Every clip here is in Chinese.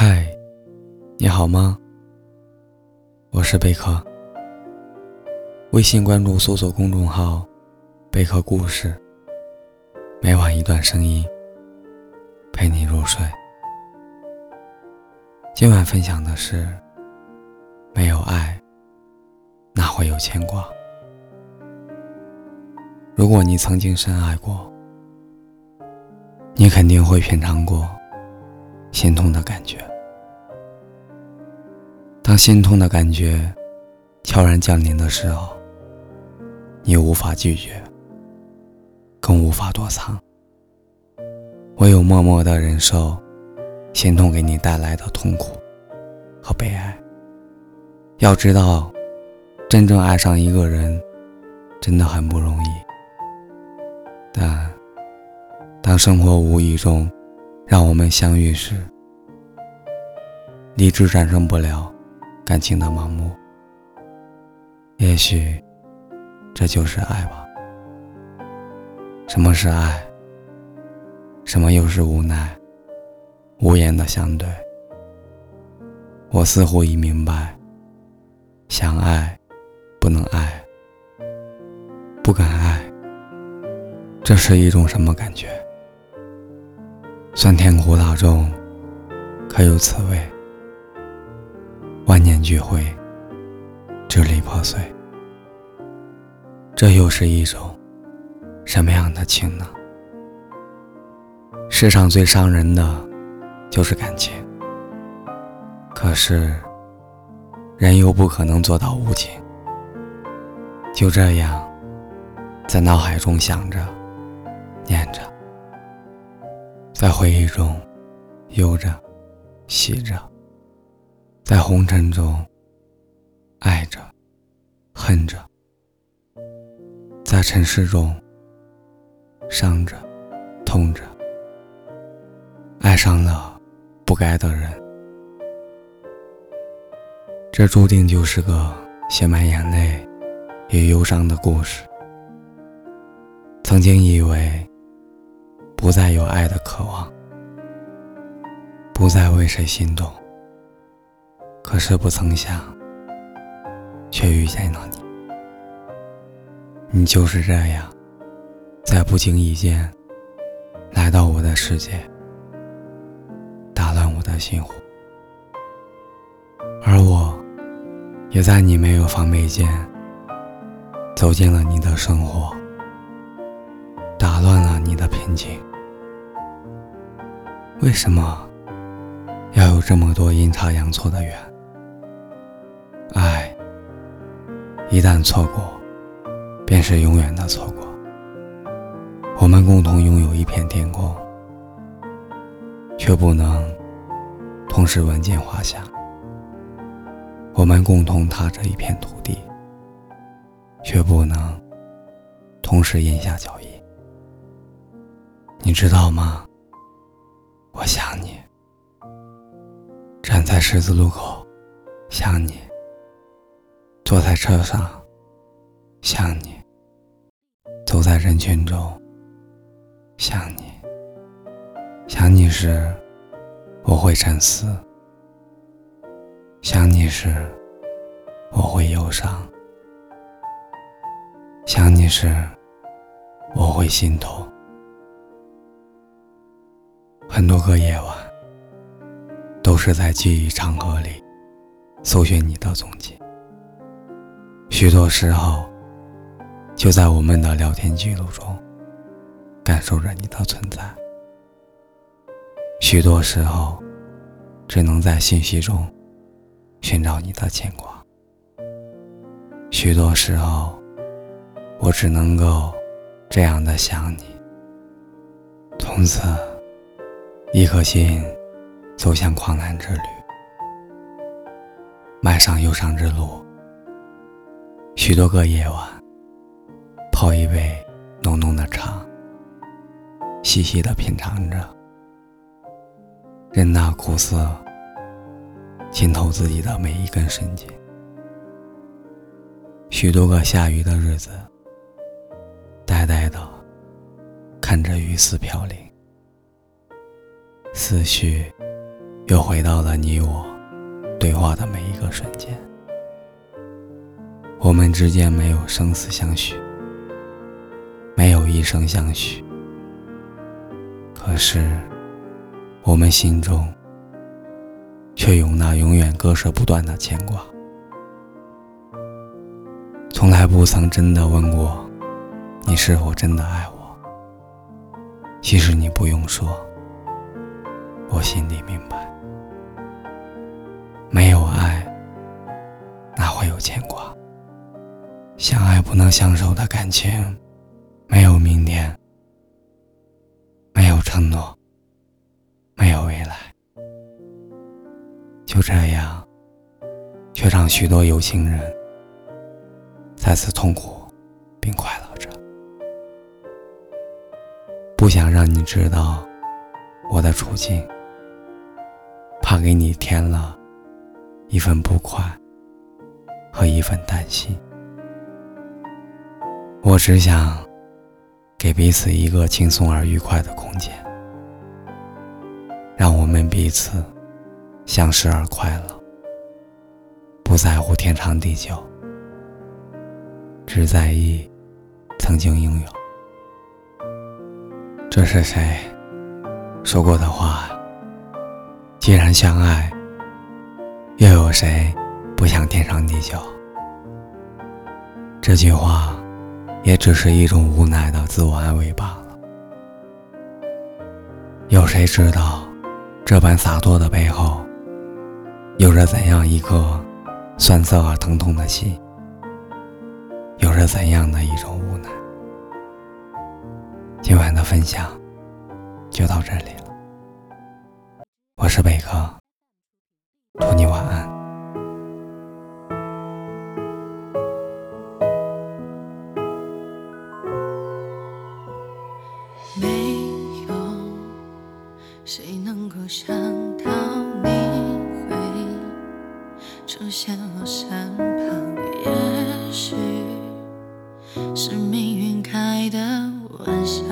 嗨，你好吗？我是贝壳。微信关注搜索公众号“贝壳故事”，每晚一段声音陪你入睡。今晚分享的是：没有爱，哪会有牵挂？如果你曾经深爱过，你肯定会品尝过。心痛的感觉。当心痛的感觉悄然降临的时候，你无法拒绝，更无法躲藏，唯有默默的忍受心痛给你带来的痛苦和悲哀。要知道，真正爱上一个人真的很不容易，但当生活无意中……让我们相遇时，理智战胜不了感情的盲目。也许，这就是爱吧。什么是爱？什么又是无奈？无言的相对。我似乎已明白，想爱，不能爱，不敢爱，这是一种什么感觉？酸甜苦辣中，可有滋味？万念俱灰，支离破碎，这又是一种什么样的情呢？世上最伤人的，就是感情。可是，人又不可能做到无情。就这样，在脑海中想着，念着。在回忆中，悠着，喜着；在红尘中，爱着，恨着；在尘世中，伤着，痛着。爱上了不该的人，这注定就是个写满眼泪与忧伤的故事。曾经以为。不再有爱的渴望，不再为谁心动。可是不曾想，却遇见了你。你就是这样，在不经意间来到我的世界，打乱我的心湖。而我，也在你没有防备间走进了你的生活，打乱了你的平静。为什么要有这么多阴差阳错的缘？一旦错过，便是永远的错过。我们共同拥有一片天空，却不能同时闻见花香；我们共同踏着一片土地，却不能同时咽下脚印。你知道吗？我想你，站在十字路口，想你；坐在车上，想你；走在人群中，想你。想你时，我会沉思；想你时，我会忧伤；想你时，我会心痛。很多个夜晚，都是在记忆长河里搜寻你的踪迹。许多时候，就在我们的聊天记录中，感受着你的存在。许多时候，只能在信息中寻找你的牵挂。许多时候，我只能够这样的想你。从此。一颗心走向狂澜之旅，迈上忧伤之路。许多个夜晚，泡一杯浓浓的茶，细细的品尝着，任那苦涩浸透自己的每一根神经。许多个下雨的日子，呆呆的看着雨丝飘零。思绪又回到了你我对话的每一个瞬间。我们之间没有生死相许，没有一生相许，可是我们心中却有那永远割舍不断的牵挂。从来不曾真的问过你是否真的爱我。其实你不用说，我心里明白。没有爱，哪会有牵挂？相爱不能相守的感情，没有明天，没有承诺，没有未来。就这样，却让许多有情人。再次痛苦，并快乐着。不想让你知道我的处境，怕给你添了一份不快和一份担心。我只想给彼此一个轻松而愉快的空间，让我们彼此相识而快乐，不在乎天长地久。只在意曾经拥有，这是谁说过的话？既然相爱，又有谁不想天长地久？这句话也只是一种无奈的自我安慰罢了。有谁知道，这般洒脱的背后，有着怎样一颗酸涩而疼痛的心？有着怎样的一种无奈？今晚的分享就到这里了。我是贝壳，祝你晚安。谁能够想到你会出现我身旁，也许。是命运开的玩笑，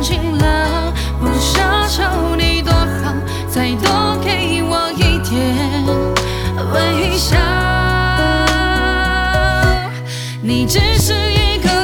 情了不奢求你多好再多给我一点微笑。你只是一个